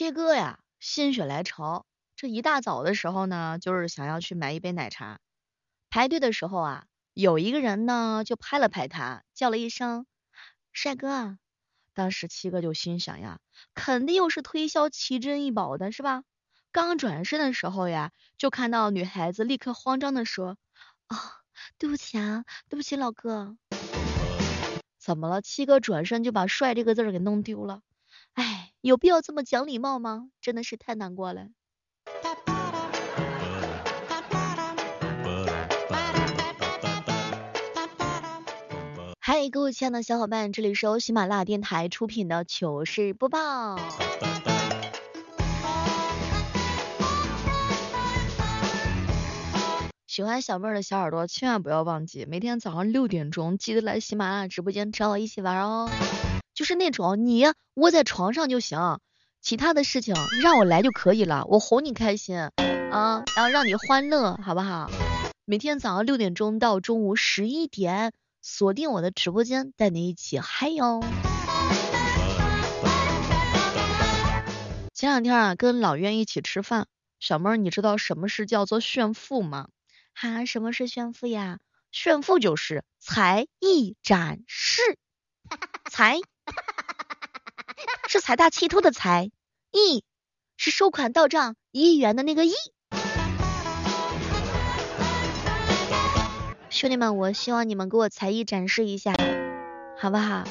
七哥呀，心血来潮，这一大早的时候呢，就是想要去买一杯奶茶。排队的时候啊，有一个人呢就拍了拍他，叫了一声“帅哥”。当时七哥就心想呀，肯定又是推销奇珍异宝的是吧？刚转身的时候呀，就看到女孩子立刻慌张的说：“啊，对不起啊，对不起老哥。”怎么了？七哥转身就把“帅”这个字给弄丢了。哎，有必要这么讲礼貌吗？真的是太难过了。嗨，各位亲爱的小伙伴，这里是由喜马拉雅电台出品的糗事播报。喜欢小妹儿的小耳朵，千万不要忘记，每天早上六点钟记得来喜马拉雅直播间找我一起玩哦。就是那种你窝在床上就行，其他的事情让我来就可以了，我哄你开心啊，然后让你欢乐，好不好？每天早上六点钟到中午十一点，锁定我的直播间，带你一起嗨哟。前两天啊，跟老渊一起吃饭，小妹儿，你知道什么是叫做炫富吗？哈，什么是炫富呀？炫富就是才艺展示，才 是财大气粗的财，亿是收款到账一亿元的那个亿。兄弟们，我希望你们给我才艺展示一下，好不好？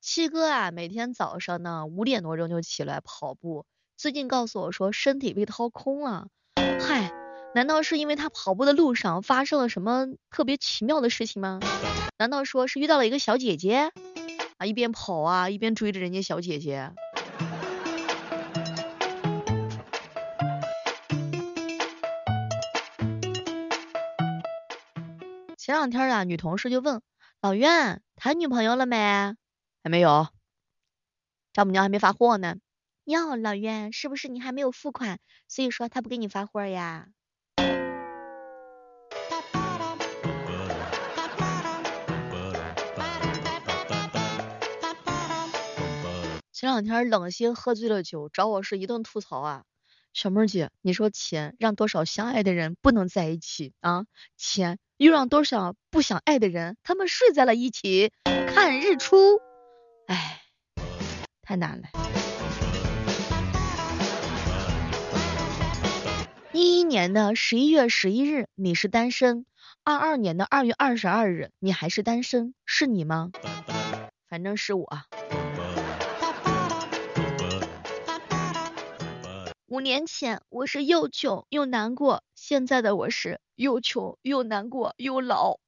七哥啊，每天早上呢五点多钟就起来跑步。最近告诉我说身体被掏空了，难道是因为他跑步的路上发生了什么特别奇妙的事情吗？难道说是遇到了一个小姐姐啊，一边跑啊一边追着人家小姐姐？前两天啊，女同事就问老袁谈女朋友了没？还没有，丈母娘还没发货呢。哟，老袁，是不是你还没有付款，所以说他不给你发货呀？前两天冷心喝醉了酒，找我是一顿吐槽啊。小妹儿姐，你说钱让多少相爱的人不能在一起啊？钱又让多少不想爱的人他们睡在了一起看日出？哎，太难了。一一年的十一月十一日，你是单身；二二年的二月二十二日，你还是单身，是你吗？反正是我。五年前我是又穷又难过，现在的我是又穷又难过又老。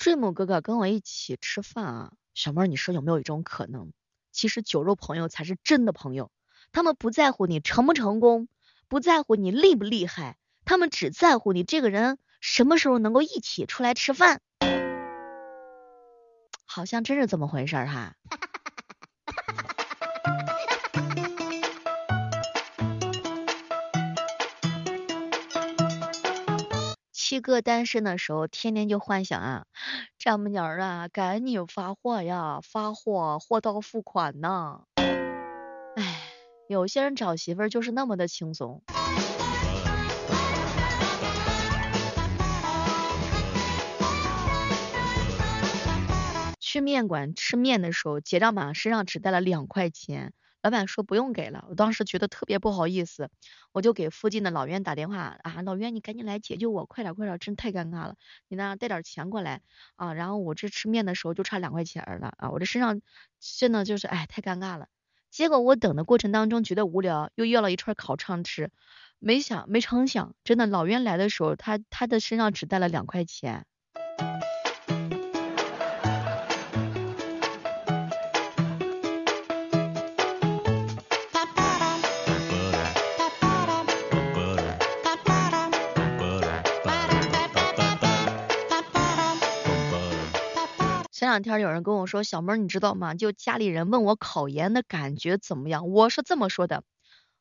睡母哥哥跟我一起吃饭啊，小妹儿，你说有没有一种可能，其实酒肉朋友才是真的朋友，他们不在乎你成不成功，不在乎你厉不厉害，他们只在乎你这个人什么时候能够一起出来吃饭，好像真是这么回事哈。七哥单身的时候，天天就幻想啊，丈母娘啊，赶紧发货呀，发货，货到付款呢。哎，有些人找媳妇儿就是那么的轻松。去面馆吃面的时候，结账码身上只带了两块钱。老板说不用给了，我当时觉得特别不好意思，我就给附近的老袁打电话啊，老袁你赶紧来解救我，快点快点，真太尴尬了，你呢带点钱过来啊，然后我这吃面的时候就差两块钱了啊，我这身上真的就是哎太尴尬了。结果我等的过程当中觉得无聊，又要了一串烤肠吃，没想没成想，真的老袁来的时候他他的身上只带了两块钱。两天有人跟我说，小妹儿你知道吗？就家里人问我考研的感觉怎么样，我是这么说的。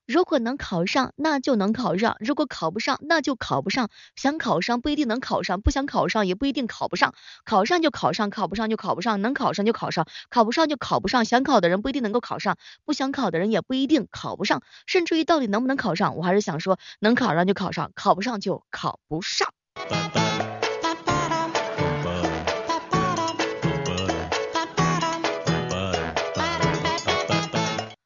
如果能考上，那就能考上；如果考不上，那就考不上。想考上不一定能考上，不想考上也不一定考不上。考上就考上，考不上就考不上。能考上就考上，考不上就考不上。想考的人不一定能够考上，不想考的人也不一定考不上。甚至于到底能不能考上，我还是想说，能考上就考上，考不上就考不上。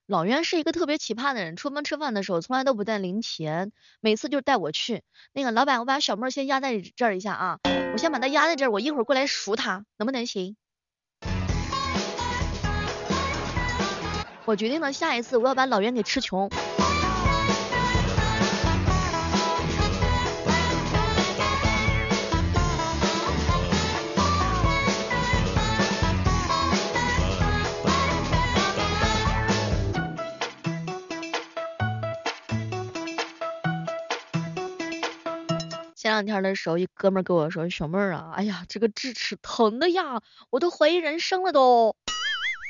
老袁是一个特别奇葩的人，出门吃饭的时候从来都不带零钱，每次就带我去。那个老板，我把小妹先压在这儿一下啊，我先把她压在这儿，我一会儿过来赎她，能不能行？我决定了，下一次我要把老袁给吃穷。两天的时候，一哥们跟我说：“小妹儿啊，哎呀，这个智齿疼的呀，我都怀疑人生了都。”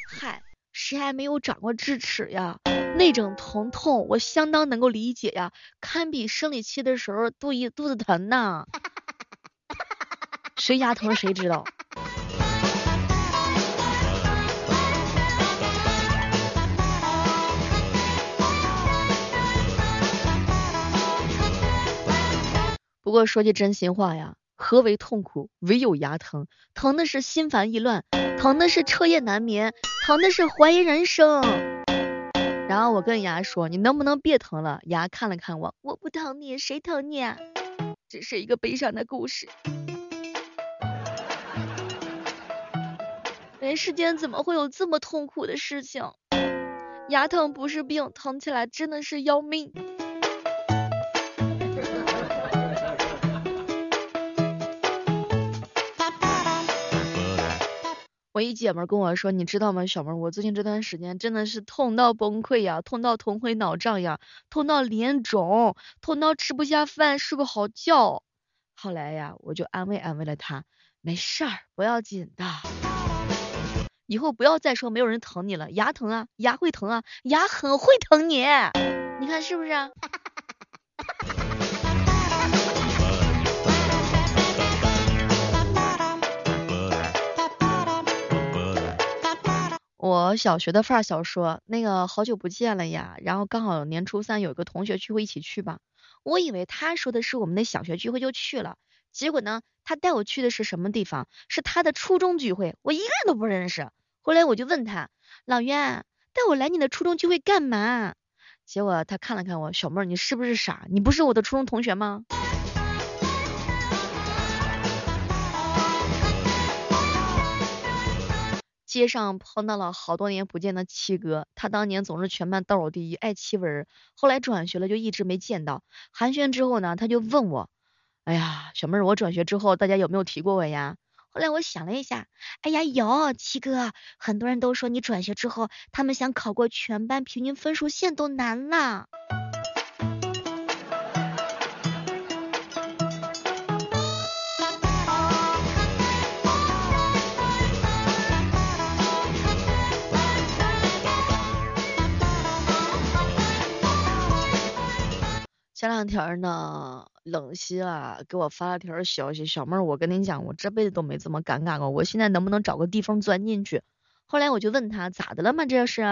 嗨，谁还没有长过智齿呀？那种疼痛，我相当能够理解呀，堪比生理期的时候肚一肚子疼呐。谁牙疼谁知道。不过说句真心话呀，何为痛苦？唯有牙疼，疼的是心烦意乱，疼的是彻夜难眠，疼的是怀疑人生。然后我跟牙说，你能不能别疼了？牙看了看我，我不疼你，谁疼你？啊这是一个悲伤的故事。人世间怎么会有这么痛苦的事情？牙疼不是病，疼起来真的是要命。我一姐们跟我说，你知道吗，小妹，我最近这段时间真的是痛到崩溃呀，痛到头昏脑胀呀，痛到脸肿，痛到吃不下饭，睡不好觉。后来呀，我就安慰安慰了她，没事儿，不要紧的，以后不要再说没有人疼你了，牙疼啊，牙会疼啊，牙很会疼你，你看是不是？我小学的发小说，那个好久不见了呀，然后刚好年初三有一个同学聚会，一起去吧。我以为他说的是我们的小学聚会，就去了。结果呢，他带我去的是什么地方？是他的初中聚会，我一个人都不认识。后来我就问他，老袁，带我来你的初中聚会干嘛？结果他看了看我，小妹儿，你是不是傻？你不是我的初中同学吗？街上碰到了好多年不见的七哥，他当年总是全班倒数第一，爱七文。后来转学了，就一直没见到。寒暄之后呢，他就问我，哎呀，小妹儿，我转学之后，大家有没有提过我呀？后来我想了一下，哎呀，有七哥，很多人都说你转学之后，他们想考过全班平均分数线都难了。前两天呢，冷西啊给我发了条消息，小妹儿，我跟你讲，我这辈子都没这么尴尬过，我现在能不能找个地缝钻进去？后来我就问他咋的了嘛？这是，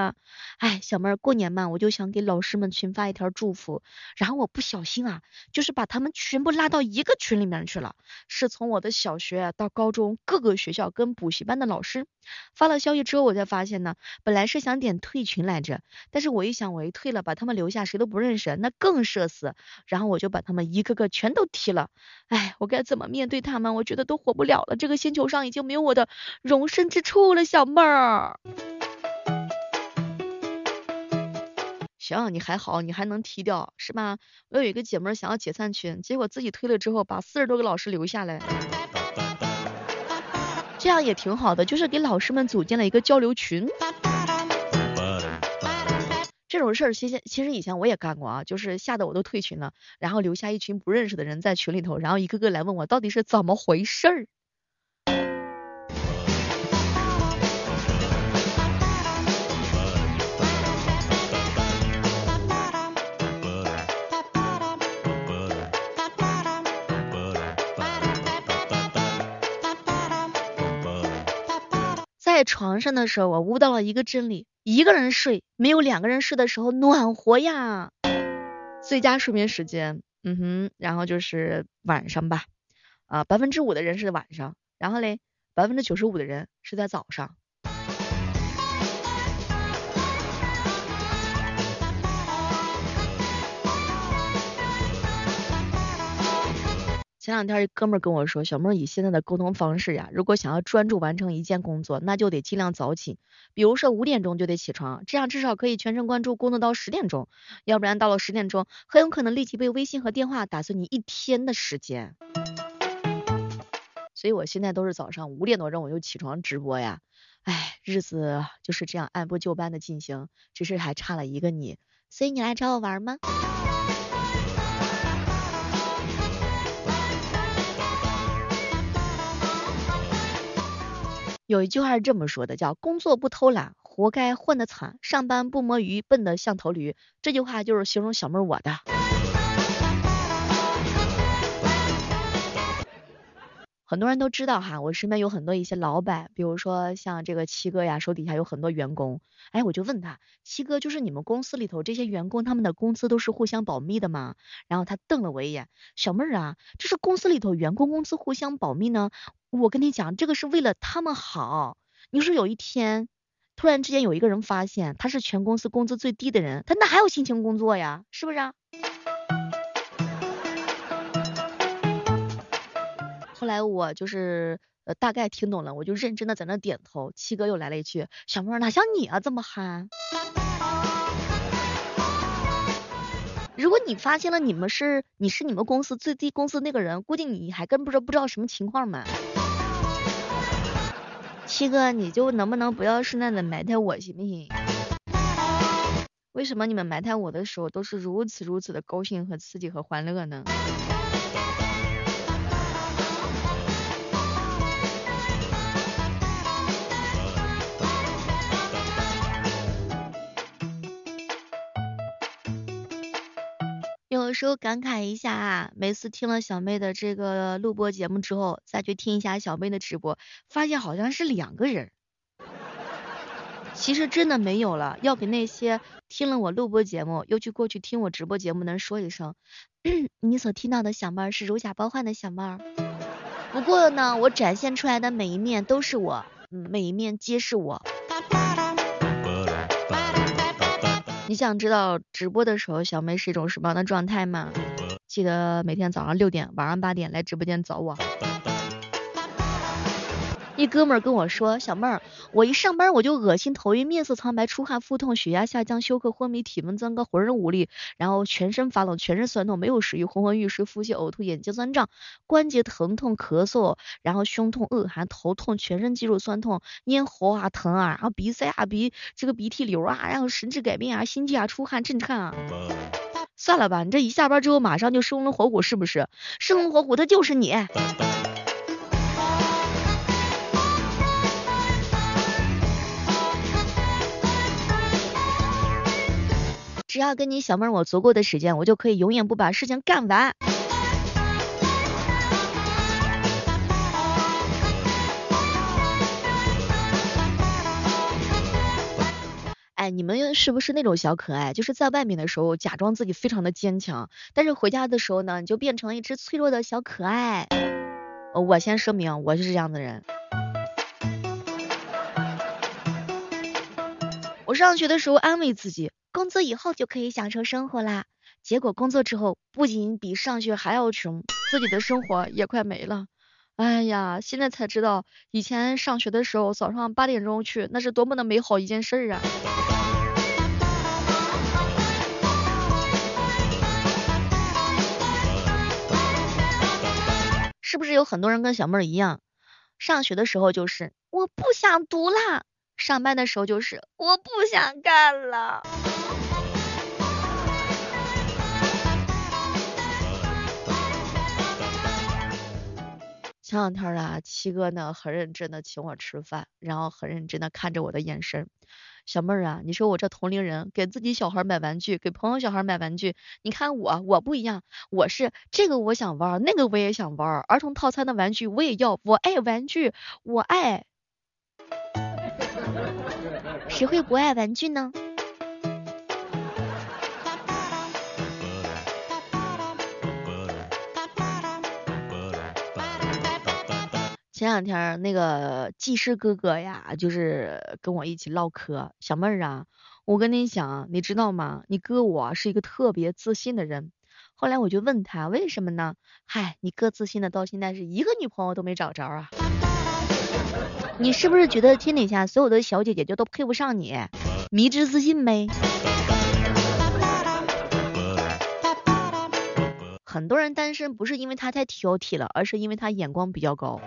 哎，小妹儿过年嘛，我就想给老师们群发一条祝福，然后我不小心啊，就是把他们全部拉到一个群里面去了，是从我的小学到高中各个学校跟补习班的老师发了消息之后，我才发现呢，本来是想点退群来着，但是我一想，我一退了，把他们留下谁都不认识，那更社死，然后我就把他们一个个全都踢了，哎，我该怎么面对他们？我觉得都活不了了，这个星球上已经没有我的容身之处了，小妹儿儿。行，你还好，你还能踢掉是吧？我有一个姐妹想要解散群，结果自己推了之后，把四十多个老师留下来，这样也挺好的，就是给老师们组建了一个交流群。这种事儿其实其实以前我也干过啊，就是吓得我都退群了，然后留下一群不认识的人在群里头，然后一个个来问我到底是怎么回事儿。在床上的时候，我悟到了一个真理：一个人睡没有两个人睡的时候暖和呀。最佳睡眠时间，嗯哼，然后就是晚上吧，啊，百分之五的人是晚上，然后嘞，百分之九十五的人是在早上。前两天一哥们跟我说，小妹以现在的沟通方式呀，如果想要专注完成一件工作，那就得尽量早起，比如说五点钟就得起床，这样至少可以全神贯注工作到十点钟，要不然到了十点钟，很有可能立即被微信和电话打碎你一天的时间。所以我现在都是早上五点多钟我就起床直播呀，哎，日子就是这样按部就班的进行，只是还差了一个你，所以你来找我玩吗？有一句话是这么说的，叫工作不偷懒，活该混得惨；上班不摸鱼，笨得像头驴。这句话就是形容小妹我的。很多人都知道哈，我身边有很多一些老板，比如说像这个七哥呀，手底下有很多员工。哎，我就问他，七哥，就是你们公司里头这些员工，他们的工资都是互相保密的吗？然后他瞪了我一眼，小妹儿啊，这是公司里头员工工资互相保密呢。我跟你讲，这个是为了他们好。你说有一天，突然之间有一个人发现他是全公司工资最低的人，他哪还有心情工作呀？是不是？后来我就是呃大概听懂了，我就认真的在那点头。七哥又来了一句：“小妹儿哪像你啊这么憨？如果你发现了你们是你是你们公司最低工资那个人，估计你还跟不知不知道什么情况嘛。”七哥，你就能不能不要顺带的埋汰我行不行？为什么你们埋汰我的时候都是如此如此的高兴和刺激和欢乐呢？有时候感慨一下啊，每次听了小妹的这个录播节目之后，再去听一下小妹的直播，发现好像是两个人。其实真的没有了，要给那些听了我录播节目又去过去听我直播节目的人说一声，你所听到的小妹儿是如假包换的小妹儿。不过呢，我展现出来的每一面都是我，每一面皆是我。你想知道直播的时候小妹是一种什么样的状态吗？记得每天早上六点，晚上八点来直播间找我。一哥们儿跟我说，小妹儿，我一上班我就恶心、头晕、面色苍白、出汗、腹痛、血压下降、休克、昏迷、体温增高、浑身无力，然后全身发冷、全身酸痛、没有食欲、昏昏欲睡、腹泻、呕吐、眼睛酸胀、关节疼痛、咳嗽，然后胸痛、恶寒、头痛、全身肌肉酸痛、咽喉啊疼啊，然后鼻塞啊、鼻这个鼻涕流啊，然后神志改变啊、心悸啊、出汗、震颤啊。算了吧，你这一下班之后马上就生龙活虎是不是？生龙活虎的就是你。只要跟你小妹我足够的时间，我就可以永远不把事情干完。哎，你们是不是那种小可爱？就是在外面的时候假装自己非常的坚强，但是回家的时候呢，你就变成了一只脆弱的小可爱。我先声明，我就是这样的人。我上学的时候安慰自己。工作以后就可以享受生活啦，结果工作之后不仅比上学还要穷，自己的生活也快没了。哎呀，现在才知道以前上学的时候早上八点钟去，那是多么的美好一件事儿啊！是不是有很多人跟小妹儿一样，上学的时候就是我不想读啦，上班的时候就是我不想干了。前两天啊，七哥呢很认真的请我吃饭，然后很认真的看着我的眼神。小妹儿啊，你说我这同龄人给自己小孩买玩具，给朋友小孩买玩具，你看我我不一样，我是这个我想玩，那个我也想玩，儿童套餐的玩具我也要，我爱玩具，我爱。谁会不爱玩具呢？前两天那个技师哥哥呀，就是跟我一起唠嗑，小妹儿啊，我跟你讲，你知道吗？你哥我是一个特别自信的人。后来我就问他为什么呢？嗨，你哥自信的到现在是一个女朋友都没找着啊。你是不是觉得天底下所有的小姐姐就都配不上你？迷之自信呗。很多人单身不是因为他太挑剔了，而是因为他眼光比较高。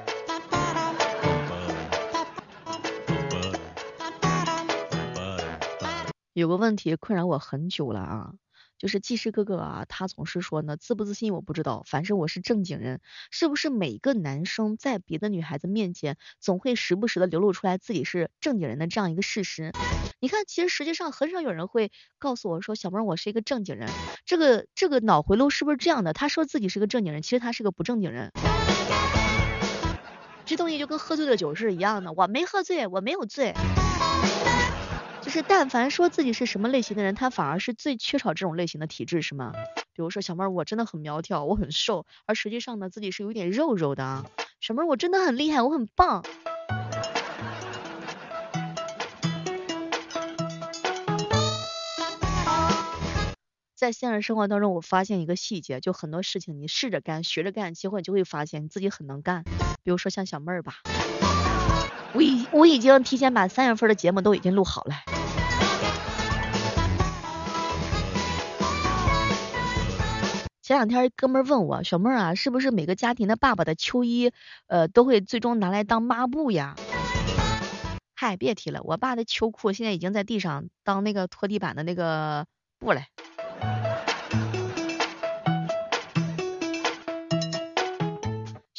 有个问题困扰我很久了啊，就是技师哥哥啊，他总是说呢，自不自信我不知道，反正我是正经人。是不是每个男生在别的女孩子面前，总会时不时的流露出来自己是正经人的这样一个事实？你看，其实实际上很少有人会告诉我说，小妹儿我是一个正经人。这个这个脑回路是不是这样的？他说自己是个正经人，其实他是个不正经人。这东西就跟喝醉了酒是一样的，我没喝醉，我没有醉。就是但凡说自己是什么类型的人，他反而是最缺少这种类型的体质，是吗？比如说小妹儿，我真的很苗条，我很瘦，而实际上呢，自己是有点肉肉的啊。小妹儿，我真的很厉害，我很棒。在现实生活当中，我发现一个细节，就很多事情你试着干，学着干，结果你就会发现你自己很能干。比如说像小妹儿吧，我已我已经提前把三月份的节目都已经录好了。前两天哥们问我，小妹儿啊，是不是每个家庭的爸爸的秋衣，呃，都会最终拿来当抹布呀？嗨，别提了，我爸的秋裤现在已经在地上当那个拖地板的那个布了。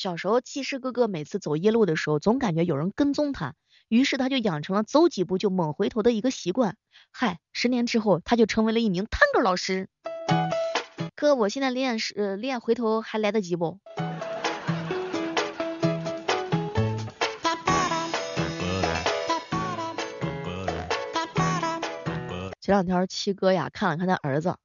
小时候，技师哥哥每次走夜路的时候，总感觉有人跟踪他，于是他就养成了走几步就猛回头的一个习惯。嗨，十年之后，他就成为了一名探戈老师。哥，我现在练是练回头还来得及不？前两天七哥呀看了看他儿子，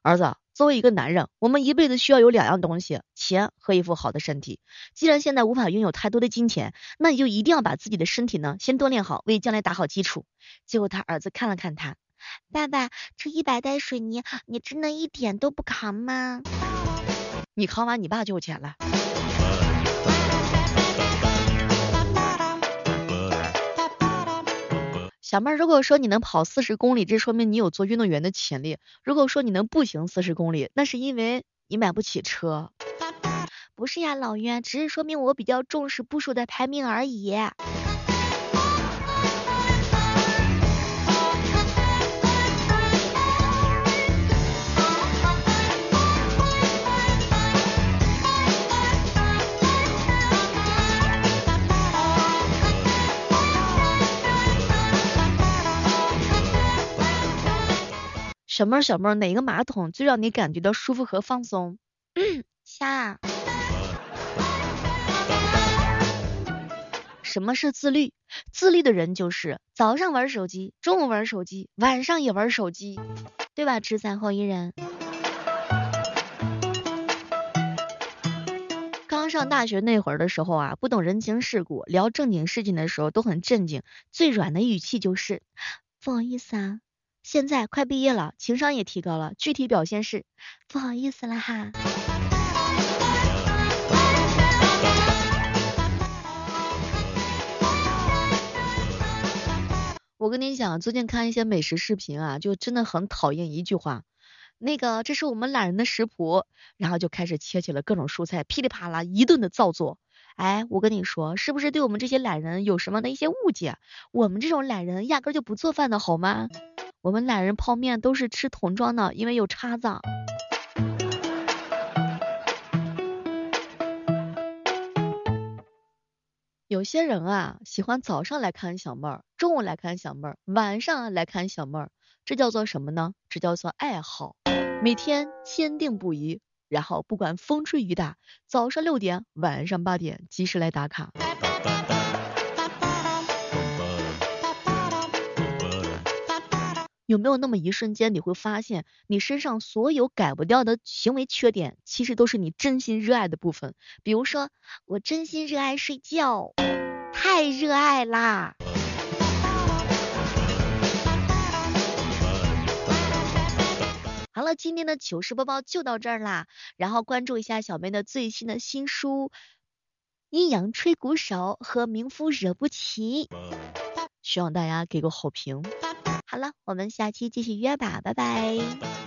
儿子，作为一个男人，我们一辈子需要有两样东西，钱和一副好的身体。既然现在无法拥有太多的金钱，那你就一定要把自己的身体呢先锻炼好，为将来打好基础。结果他儿子看了看他。爸爸，这一百袋水泥，你真的一点都不扛吗？你扛完，你爸就有钱了。小妹儿，如果说你能跑四十公里，这说明你有做运动员的潜力。如果说你能步行四十公里，那是因为你买不起车。不是呀，老冤，只是说明我比较重视步数的排名而已。小妹儿，小妹儿，哪个马桶最让你感觉到舒服和放松？虾。什么是自律？自律的人就是早上玩手机，中午玩手机，晚上也玩手机，对吧？吃饭后一人。刚上大学那会儿的时候啊，不懂人情世故，聊正经事情的时候都很正经，最软的语气就是不好意思啊。现在快毕业了，情商也提高了，具体表现是不好意思了哈。我跟你讲，最近看一些美食视频啊，就真的很讨厌一句话，那个这是我们懒人的食谱，然后就开始切起了各种蔬菜，噼里啪啦一顿的造作。哎，我跟你说，是不是对我们这些懒人有什么的一些误解？我们这种懒人压根就不做饭的好吗？我们懒人泡面都是吃桶装的，因为有叉子。有些人啊，喜欢早上来看小妹儿，中午来看小妹儿，晚上来看小妹儿，这叫做什么呢？这叫做爱好。每天坚定不移，然后不管风吹雨打，早上六点，晚上八点，及时来打卡。有没有那么一瞬间，你会发现你身上所有改不掉的行为缺点，其实都是你真心热爱的部分。比如说，我真心热爱睡觉，太热爱啦。好了，今天的糗事播报就到这儿啦，然后关注一下小妹的最新的新书《阴阳吹鼓手》和名夫惹不起，希望大家给个好评。好了，我们下期继续约吧，拜拜。